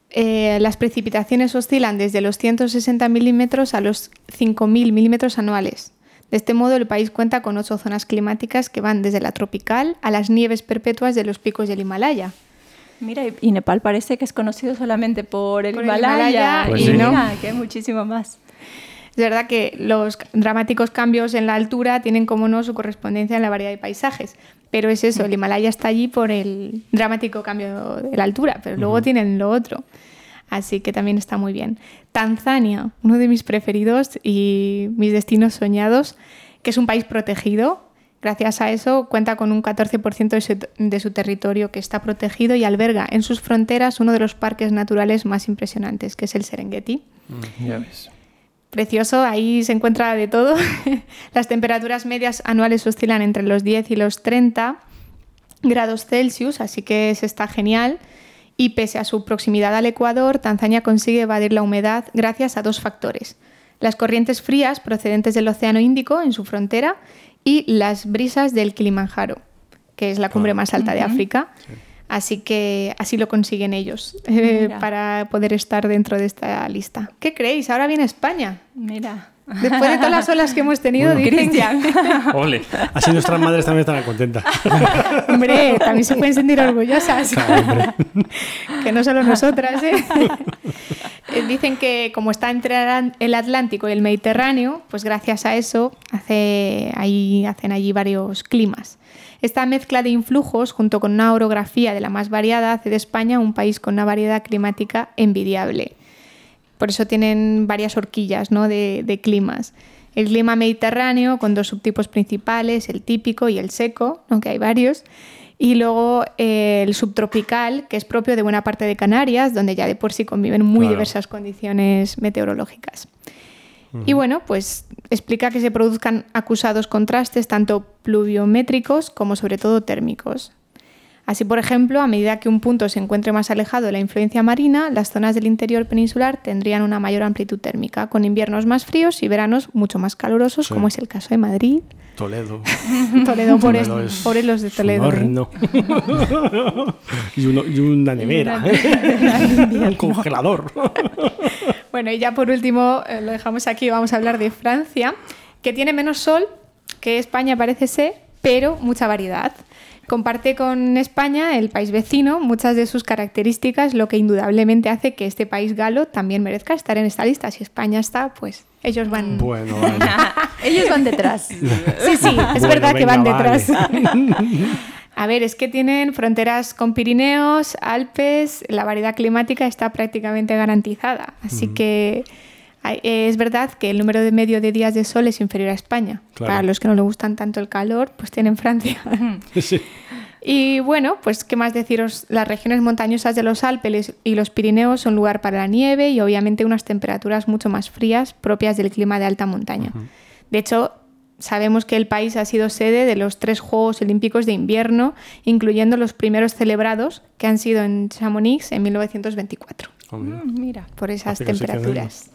Eh, las precipitaciones oscilan desde los 160 milímetros a los 5.000 milímetros anuales. De este modo, el país cuenta con ocho zonas climáticas que van desde la tropical a las nieves perpetuas de los picos del Himalaya. Mira, y- Nepal parece que es conocido solamente por el Por el Himalaya. Pues y sí. mira, que hay muchísimo más. Es verdad que los dramáticos cambios en la altura tienen como no su correspondencia en la variedad de paisajes, pero es eso, el Himalaya está allí por el dramático cambio de la altura, pero luego tienen lo otro. Así que también está muy bien. Tanzania, uno de mis preferidos y mis destinos soñados, que es un país protegido. Gracias a eso cuenta con un 14% de su, de su territorio que está protegido y alberga en sus fronteras uno de los parques naturales más impresionantes, que es el Serengeti Ya ves. precioso, ahí se encuentra de todo. Las temperaturas medias anuales oscilan entre los 10 y los 30 grados Celsius, así que se está genial. Y pese a su proximidad al Ecuador, Tanzania consigue evadir la humedad gracias a dos factores. Las corrientes frías procedentes del Océano Índico en su frontera y las brisas del Kilimanjaro, que es la cumbre más alta de África. Así que así lo consiguen ellos eh, para poder estar dentro de esta lista. ¿Qué creéis? Ahora viene España. Mira. Después de todas las olas que hemos tenido, Bueno. dicen que- Ole. Así nuestras madres también estarán contentas. Hombre, también se pueden sentir orgullosas. Claro, que no solo nosotras. ¿eh? Eh, Dicen que como está entre el Atlántico y el Mediterráneo, pues gracias a eso hace, ahí, hacen allí varios climas. Esta mezcla de influjos, junto con una orografía de la más variada, hace de España un país con una variedad climática envidiable. Por eso tienen varias horquillas ¿no? de, de climas. El clima mediterráneo, con dos subtipos principales, el típico y el seco, aunque hay varios. Y luego eh, el subtropical, que es propio de buena parte de Canarias, donde ya de por sí conviven muy Claro. diversas condiciones meteorológicas. Y bueno, pues explica que se produzcan acusados contrastes tanto pluviométricos como sobre todo térmicos. Así, por ejemplo, a medida que un punto se encuentre más alejado de la influencia marina, las zonas del interior peninsular tendrían una mayor amplitud térmica, con inviernos más fríos y veranos mucho más calurosos, Sí. como es el caso de Madrid, Toledo. Toledo, por, Toledo es pobres los de un Toledo. ¿eh? horno. y, uno- y una nevera. ¿eh? un congelador. Bueno, y ya por último, eh, lo dejamos aquí, vamos a hablar de Francia, que tiene menos sol que España parece ser, pero mucha variedad. Comparte con España, el país vecino, muchas de sus características, lo que indudablemente hace que este país galo también merezca estar en esta lista. Si España está, pues ellos van... Bueno, vale. Ellos van detrás. Sí, sí, es Bueno, verdad que van vale. detrás. A ver, es que tienen fronteras con Pirineos, Alpes, la variedad climática está prácticamente garantizada. Así que es verdad que el número de medio de días de sol es inferior a España. Claro. Para los que no le gustan tanto el calor, pues tienen Francia. Sí. Y bueno, pues qué más deciros, las regiones montañosas de los Alpes y los Pirineos son lugar para la nieve y obviamente unas temperaturas mucho más frías propias del clima de alta montaña. De hecho, sabemos que el país ha sido sede de los tres Juegos Olímpicos de invierno, incluyendo los primeros celebrados que han sido en Chamonix en 1924, Oh, mira. Mm, Mira. por esas temperaturas.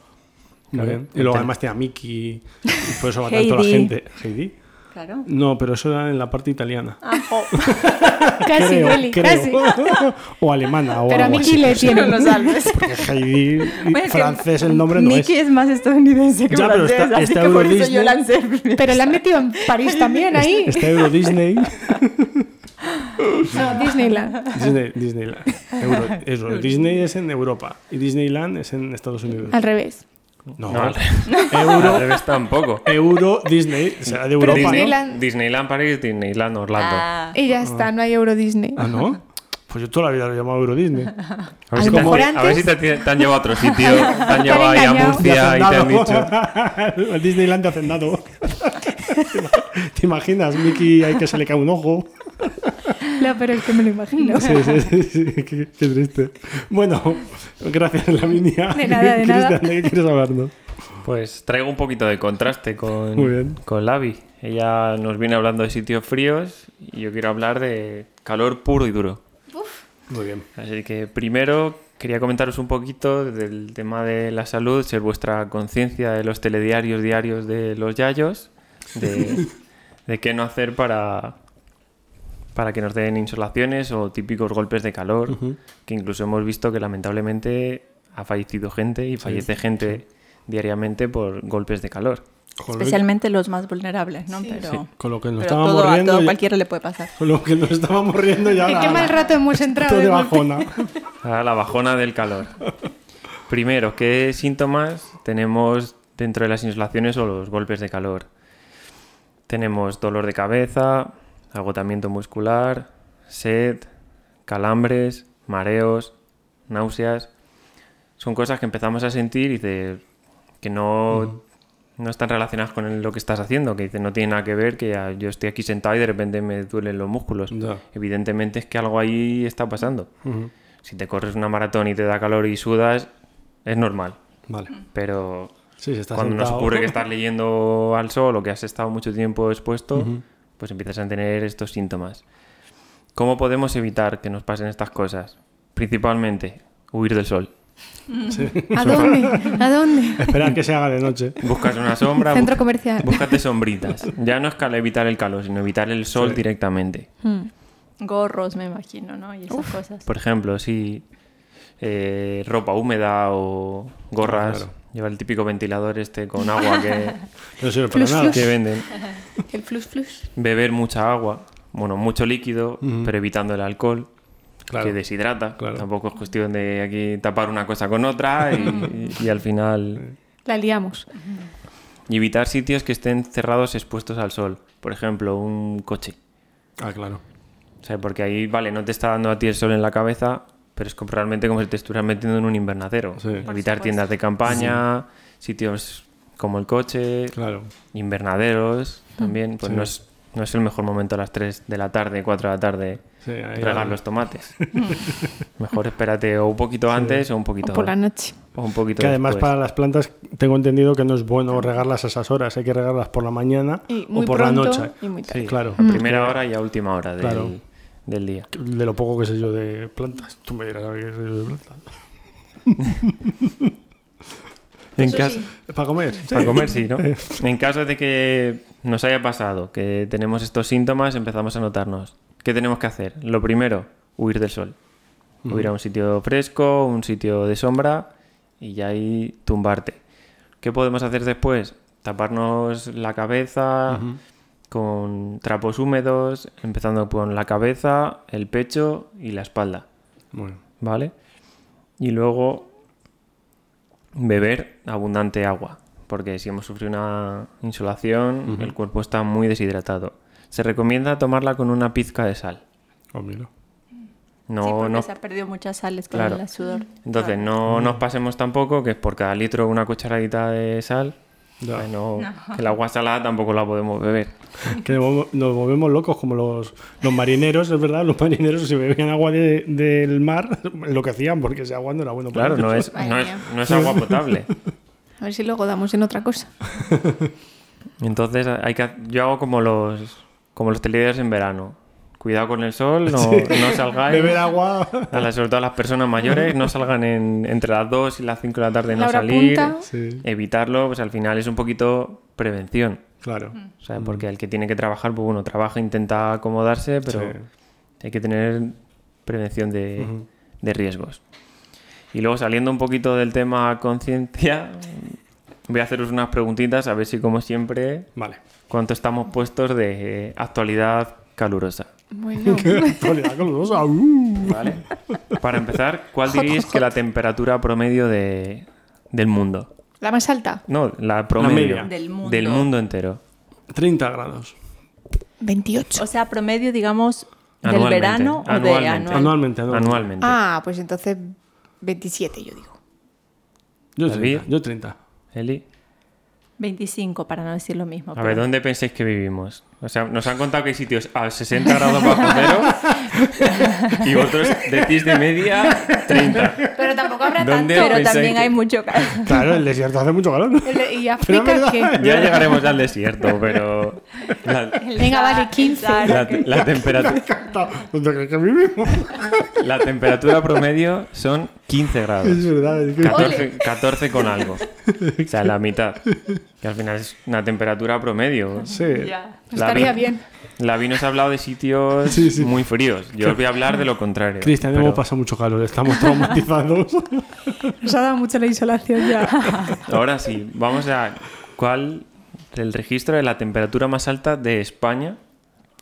Muy bien. Y luego además tiene a Mickey, y por eso va tanto la gente. ¿Heidi? Claro. No, pero eso era en la parte italiana. Ah, jo. Casi, creo, casi. o alemana. O Pero a Mickey así. le tienen los Alpes. Porque Heidi, Bueno, francés, el nombre no Mickey es. es. más estadounidense que Ya, pero francés, está- así está que por Euro eso yo Disney. lancé. Pero la han metido en París también, ahí. Está Euro Disney. No, Disneyland. Disney Disneyland. Euro, Euro Disney es en Europa y Disneyland es en Estados Unidos. Al revés. No, No, al, Euro, al revés tampoco. Euro Disney, o sea, de Europa, ¿no? Disneyland- Disneyland París, Disneyland Orlando. Ah, Y ya está, no hay Euro Disney. Ah, ¿no? Pues yo toda la vida lo he llamado Euro Disney. A ver, A si te, han- a ver si te, te han llevado a otro sitio, te han llevado ahí a. Murcia y te han dicho. El Disneyland de Hacendado. ¿Te imaginas, Mickey, hay que se le cae un ojo? No, pero es que me lo imagino. Sí, sí, sí, sí, qué, qué triste. Bueno, gracias, Lavinia. De nada, de nada. Cristian, ¿de qué quieres hablarnos? Pues traigo un poquito de contraste con, Muy bien. con Lavi. Ella nos viene hablando de sitios fríos y yo quiero hablar de calor puro y duro. Muy bien. Así que primero quería comentaros un poquito del tema de la salud, ser vuestra conciencia de los telediarios diarios de los yayos, de, de qué no hacer para, para que nos den insolaciones o típicos golpes de calor, que incluso hemos visto que lamentablemente ha fallecido gente y fallece gente diariamente por golpes de calor. Especialmente los más vulnerables, ¿no? Pero, con lo que nos pero estábamos todo, a riendo. todo ya- cualquiera le puede pasar. Con lo que nos estábamos riendo ya. ¿En la- qué mal rato hemos entrado? de bajona. A la bajona del calor. Primero, ¿qué síntomas tenemos dentro de las insolaciones o los golpes de calor? Tenemos dolor de cabeza, agotamiento muscular, sed, calambres, mareos, náuseas. Son cosas que empezamos a sentir y de- que no, no están relacionadas con lo que estás haciendo, que dice, no tiene nada que ver que yo estoy aquí sentado y de repente me duelen los músculos. Evidentemente es que algo ahí está pasando. Si te corres una maratón y te da calor y sudas, es normal. Vale. Pero Sí, cuando nos ocurre que estás leyendo al sol o que has estado mucho tiempo expuesto, pues empiezas a tener estos síntomas. ¿Cómo podemos evitar que nos pasen estas cosas? Principalmente, huir del sol. ¿A dónde? ¿A dónde? Esperar que se haga de noche. Buscas una sombra, Centro comercial. búscate sombritas. Ya no es que evitar el calor, sino evitar el sol Sí. directamente. Hmm. Gorros, me imagino, ¿no? Y esas cosas. Por ejemplo, si eh, ropa húmeda o gorras, Claro. Lleva el típico ventilador este con agua que, No sirve para nada. que venden. El flus flus. Beber mucha agua, bueno, mucho líquido, pero evitando el alcohol, Claro. que deshidrata. Claro. Tampoco es cuestión de aquí tapar una cosa con otra y, y al final... La liamos. Y evitar sitios que estén cerrados expuestos al sol. Por ejemplo, un coche. Ah, claro. O sea, porque ahí, vale, no te está dando a ti el sol en la cabeza, pero es como- realmente como si te estuvieras metiendo en un invernadero. Sí. Evitar tiendas de campaña, sitios como el coche, Claro. invernaderos también. Pues Sí. no, es, no es el mejor momento a las 3 de la tarde, 4 de la tarde, regar los tomates. Mejor espérate o un poquito antes o un O poquito, por la noche. o un poquito Que además después. para las plantas tengo entendido que no es bueno regarlas a esas horas, hay que regarlas por la mañana Y o por pronto la noche. y muy tarde. Sí, Claro. a primera hora y a última hora del, Claro. Del día. De lo poco que sé yo de plantas. Tú me dirás a ver qué sé yo de plantas. En caso, ¿Para comer? Para comer, sí, ¿no? En caso de que nos haya pasado, que tenemos estos síntomas, empezamos a notarnos. ¿Qué tenemos que hacer? Lo primero, huir del sol. Huir a un sitio fresco, un sitio de sombra y ya ahí tumbarte. ¿Qué podemos hacer después? Taparnos la cabeza con trapos húmedos, empezando con la cabeza, el pecho y la espalda. Bueno, ¿vale? Y luego beber abundante agua, porque si hemos sufrido una insolación, el cuerpo está muy deshidratado. Se recomienda tomarla con una pizca de sal. oh, mira. No, sí, porque no, se ha perdido muchas sales con Claro. el sudor. entonces no nos pasemos tampoco que por cada litro una cucharadita de sal Ya. No- que el agua salada tampoco la podemos beber. Que nos volvemos locos como los, los marineros, es verdad, los marineros si bebían agua de- del mar, lo que hacían porque ese agua no era bueno para Claro, no es, no, es, no es agua potable. A ver si luego damos en otra cosa. Entonces hay que, yo hago como los como los en verano. Cuidado con el sol, no, no salgáis. Beber agua. A las- sobre todo a las personas mayores, no salgan en- entre las 2 y las 5 de la tarde, no La hora salir. Sí, Evitarlo, pues al final es un poquito prevención. claro. O sea, porque el que tiene que trabajar, pues bueno, trabaja, intenta acomodarse, pero Sí. hay que tener prevención de, de riesgos. Y luego saliendo un poquito del tema conciencia, voy a haceros unas preguntitas a ver si como siempre, Vale. cuánto estamos puestos de actualidad calurosa. Bueno, Actualidad calurosa. uh. ¿Vale? Para empezar, ¿cuál diríais que la temperatura promedio de, del mundo? la más alta, No, la promedio. media. Del mundo. Del mundo entero. 30 grados. 28. O sea, promedio, digamos, del Anualmente, verano o de anualmente. anual. Anualmente, anualmente. Anualmente. Ah, pues entonces 27 yo digo. Yo David. 30. Yo 30. Eli. 25, para no decir lo mismo. A pero- ver, ¿dónde pensáis que vivimos? O sea, nos han contado que hay sitios a 60 grados bajo cero y vosotros decís de media 30. Pero tampoco habrá ¿Dónde Pero también que- hay mucho calor. Claro, el desierto hace mucho calor. ¿Y África qué? Ya llegaremos al desierto, pero la, Venga, vale, 15. la- la temperatura, ¿Dónde crees que vivimos? la temperatura promedio son 15 grados. Es verdad. es que- 14, 14 con algo. O sea, la mitad. Que al final es una temperatura promedio. Sí. Ya. La Estaría vi- bien. La vi nos ha hablado de sitios Sí, sí. muy fríos. Yo os voy a hablar de lo contrario. Cristian, pero hemos pasado mucho calor. Estamos traumatizados. Nos ha dado mucho la insolación ya. Ahora sí, vamos a. ¿Cuál el registro de la temperatura más alta de España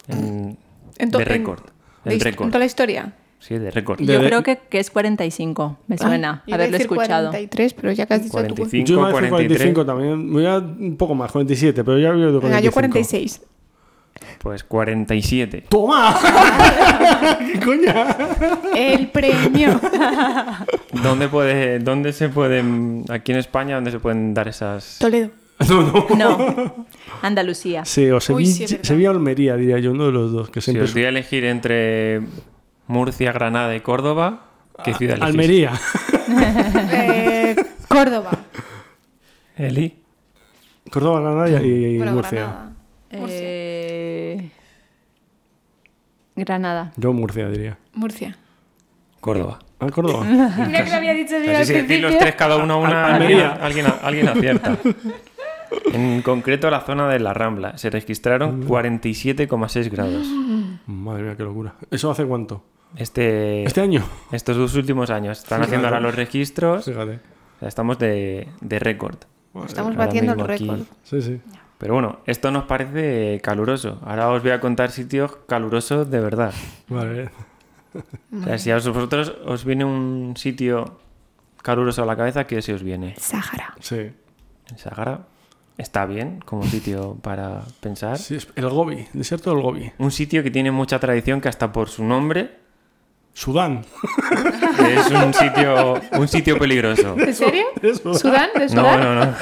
en, En to- de en- récord? ¿De El hist- récord. ¿En toda la historia? Sí, de récord. De- Yo creo que, que es 45, me suena Ah, iba a haberlo decir escuchado. 43, pero ya que has dicho tú. 45, Yo iba a decir 43. 45 también. Voy a un poco más, 47, pero ya oído 45. Venga, yo 46. Pues 47. ¡Toma! ¿Qué coña? El premio. ¿Dónde, puede, ¿Dónde se pueden, aquí en España, dónde se pueden dar esas... Toledo. No, no. No, Andalucía. Sí, o Sevilla, sí. Sevilla o Almería, diría yo, uno de los dos. Que Si siempre os doy a elegir entre Murcia, Granada y Córdoba, ¿qué ciudad elegís? Almería. Eh, Córdoba. Eli. Córdoba, Granada y, y Bueno, Murcia. Granada. Eh, Granada. Yo Murcia, diría. Murcia. Córdoba. Ah, Córdoba. Mira que lo había dicho si decís los tres cada uno una, Almería. alguien, alguien, alguien acierta. En concreto la zona de la Rambla. Se registraron 47,6 grados. Madre mía, qué locura. ¿Eso hace cuánto? Este, ¿Este año? Estos dos últimos años. Están haciendo ahora los registros. Fíjate. O sea, Estamos de, de récord. Estamos Ahora batiendo el récord. Sí, sí. Pero bueno, esto nos parece caluroso. Ahora os voy a contar sitios calurosos de verdad. Vale. O sea, si a vosotros os viene un sitio caluroso a la cabeza, ¿qué se os viene? Sáhara. Sí. El Sahara está bien como sitio para pensar. sí es el Gobi, desierto del Gobi. Un sitio que tiene mucha tradición que hasta por su nombre Sudán. es un sitio, un sitio peligroso. ¿En serio? ¿Sudán? ¿De No, Sudán? no, no.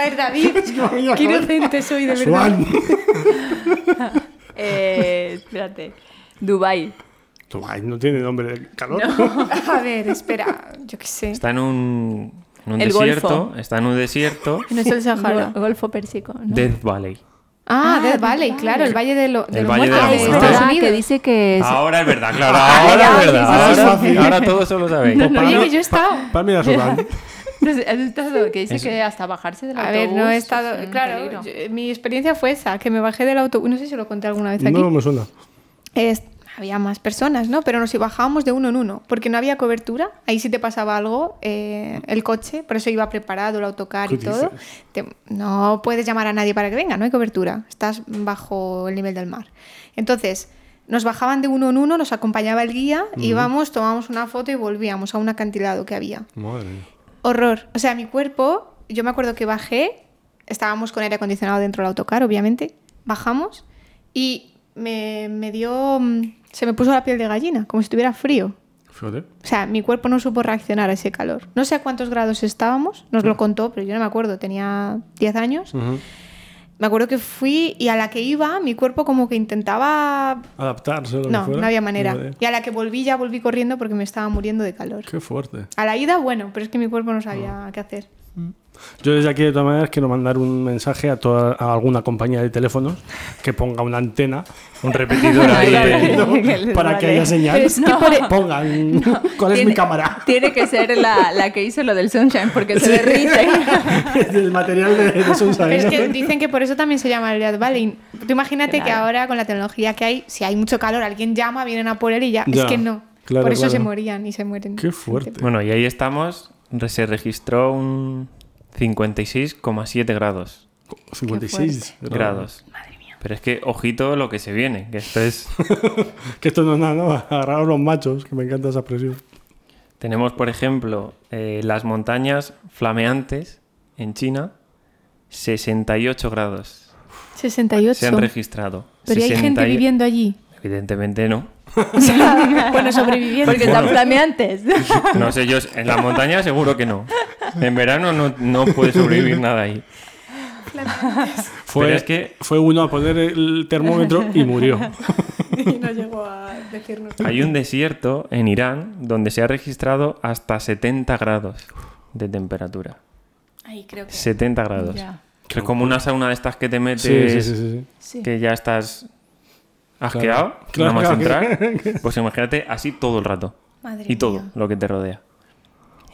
Joder, David. Qué inocente soy, de verdad. Eh, espérate. Dubai. Ay, no tiene nombre de calor. A ver, espera. Yo qué sé. Está en un, en un El desierto. Golfo. Está en un desierto. No es el Sahara. Gol- Golfo Pérsico. ¿no? Death Valley. Ah, Ah, Death Valley, Death claro, el Valle de, lo- de El los Valle de Muertos los Ah, de es Muertos. Estados verdad, Unidos. que dice que es... Ahora es verdad, claro. Ah, Ahora es sí, verdad. Ahora, ahora todos lo sabéis. No, mí- que yo he estado. Sudán. Entonces, ¿has estado? Que dice que hasta bajarse del A autobús. ver, no he estado. es Claro, yo- mi experiencia fue esa, que me bajé del autobús. No sé si lo conté alguna vez aquí. No me suena. Es- había más personas, ¿no? Pero nos bajábamos de uno en uno, porque no había cobertura. Ahí sí te pasaba algo, eh, el coche, por eso iba preparado, el autocar y ¿Qué todo. Te- no puedes llamar a nadie para que venga, no hay cobertura. Estás bajo el nivel del mar. Entonces, nos bajaban de uno en uno, nos acompañaba el guía, íbamos, tomábamos una foto y volvíamos a un acantilado que había. Madre mía. Horror. O sea, mi cuerpo, yo me acuerdo que bajé, estábamos con aire acondicionado dentro del autocar, obviamente, bajamos y me, me dio... mm, Se me puso la piel de gallina, como si estuviera frío. Fíjate. O sea, mi cuerpo no supo reaccionar a ese calor. No sé a cuántos grados estábamos, nos lo contó, pero yo no me acuerdo, tenía 10 años. Ujú. Me acuerdo que fui y a la que iba, mi cuerpo como que intentaba... Adaptarse. lo que No, fuera. no había manera. Y a la que volví ya volví corriendo porque me estaba muriendo de calor. Qué fuerte. A la ida, bueno, pero es que mi cuerpo no sabía qué hacer. Yo desde aquí, de todas maneras, quiero mandar un mensaje a, toda, a alguna compañía de teléfonos que ponga una antena, un repetidor ahí ¿no? que para que haya señal. Que por- Pongan cuál es mi cámara. Tiene que ser la, la que hizo lo del Sunshine, porque se derrite. El material de, de Sunshine, Pero es que ¿no? dicen que por eso también se llama el Death Valley. Tú imagínate que Claro. ahora con la tecnología que hay, si hay mucho calor, alguien llama, vienen a por él y ya. Ya, es que no. claro, por eso claro. se morían y se mueren. Qué fuerte. Bueno, y ahí estamos. Se registró un 56,7 grados. 56 grados. Pero es que, ojito lo que se viene, que esto es... Que esto no es nada, ¿no? Agarraros los machos, que me encanta esa expresión. Tenemos, por ejemplo, eh, las montañas flameantes en China, 68 grados 68. se han registrado. Pero ¿y hay 60 gente viviendo allí. Evidentemente no. bueno, sobreviviendo. Porque están flameantes. No sé yo, en la montaña seguro que no. En verano no, no puede sobrevivir nada ahí. Fue, es que- fue uno a poner el termómetro y murió. y no llegó a decirnos. Hay un desierto en Irán donde se ha registrado hasta 70 grados de temperatura. Ahí creo que. 70 grados. Ya. Es como una sauna de estas que te metes sí, sí. Sí. que ya estás asqueado, Claro, nada más claro, entrar. Pues imagínate así todo el rato. Madre y todo mía. lo que te rodea.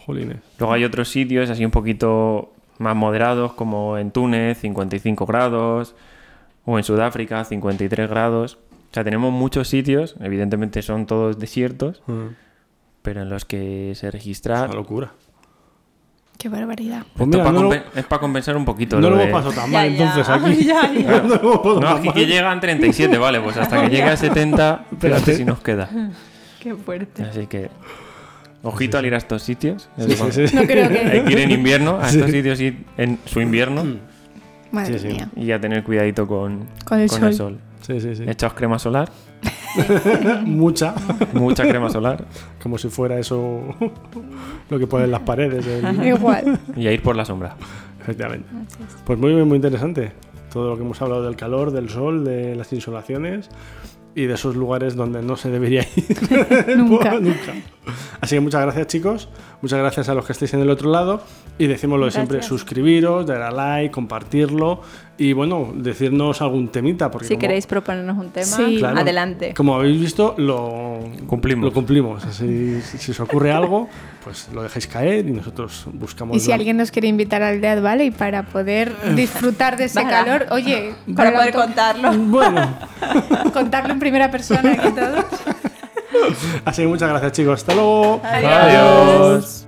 Jolines. Luego hay otros sitios así un poquito más moderados, como en Túnez, 55 grados, o en Sudáfrica, 53 grados. O sea, tenemos muchos sitios, evidentemente son todos desiertos, Mm, pero en los que se Es registra... una locura. Qué barbaridad. Pues mira, Esto no, pa lo, compen- es para compensar un poquito. no lo lo de- hemos pasado tan mal ya. entonces aquí. Ya, ya. no No, aquí que llegan 37, vale, pues hasta que llegue a 70, espérate si nos queda. Qué fuerte. Así que, ojito al ir a estos sitios. Sí, sí, sí. No creo Hay que. ir en invierno, a estos sitios ir en su invierno Madre Sí, sí. mía. y a tener cuidadito con, Con el sol. Sí, sí, sí. Echaos crema solar, Mucha. mucha crema solar Como si fuera eso lo que ponen las paredes. el- Igual. y a ir por la sombra. Efectivamente. Pues muy, muy interesante. Todo lo que hemos hablado del calor, del sol, de las insolaciones y de esos lugares donde no se debería ir. Nunca. Nunca. Así que muchas gracias chicos, muchas gracias a los que estéis en el otro lado y decimos lo de siempre, suscribiros, dar a like, compartirlo y bueno, decirnos algún temita. Porque Si como- queréis proponernos un tema, Sí. Claro. adelante. Como habéis visto, lo Cumplimos. Lo cumplimos. Así, si, os ocurre algo, pues lo dejáis caer y nosotros buscamos. Y si la- alguien nos quiere invitar al Death Valley para poder disfrutar de ese Para- calor, oye, Para con poder contarlo. Bueno, contarlo en primera persona y todo. Así que muchas gracias chicos. Hasta luego. Adiós.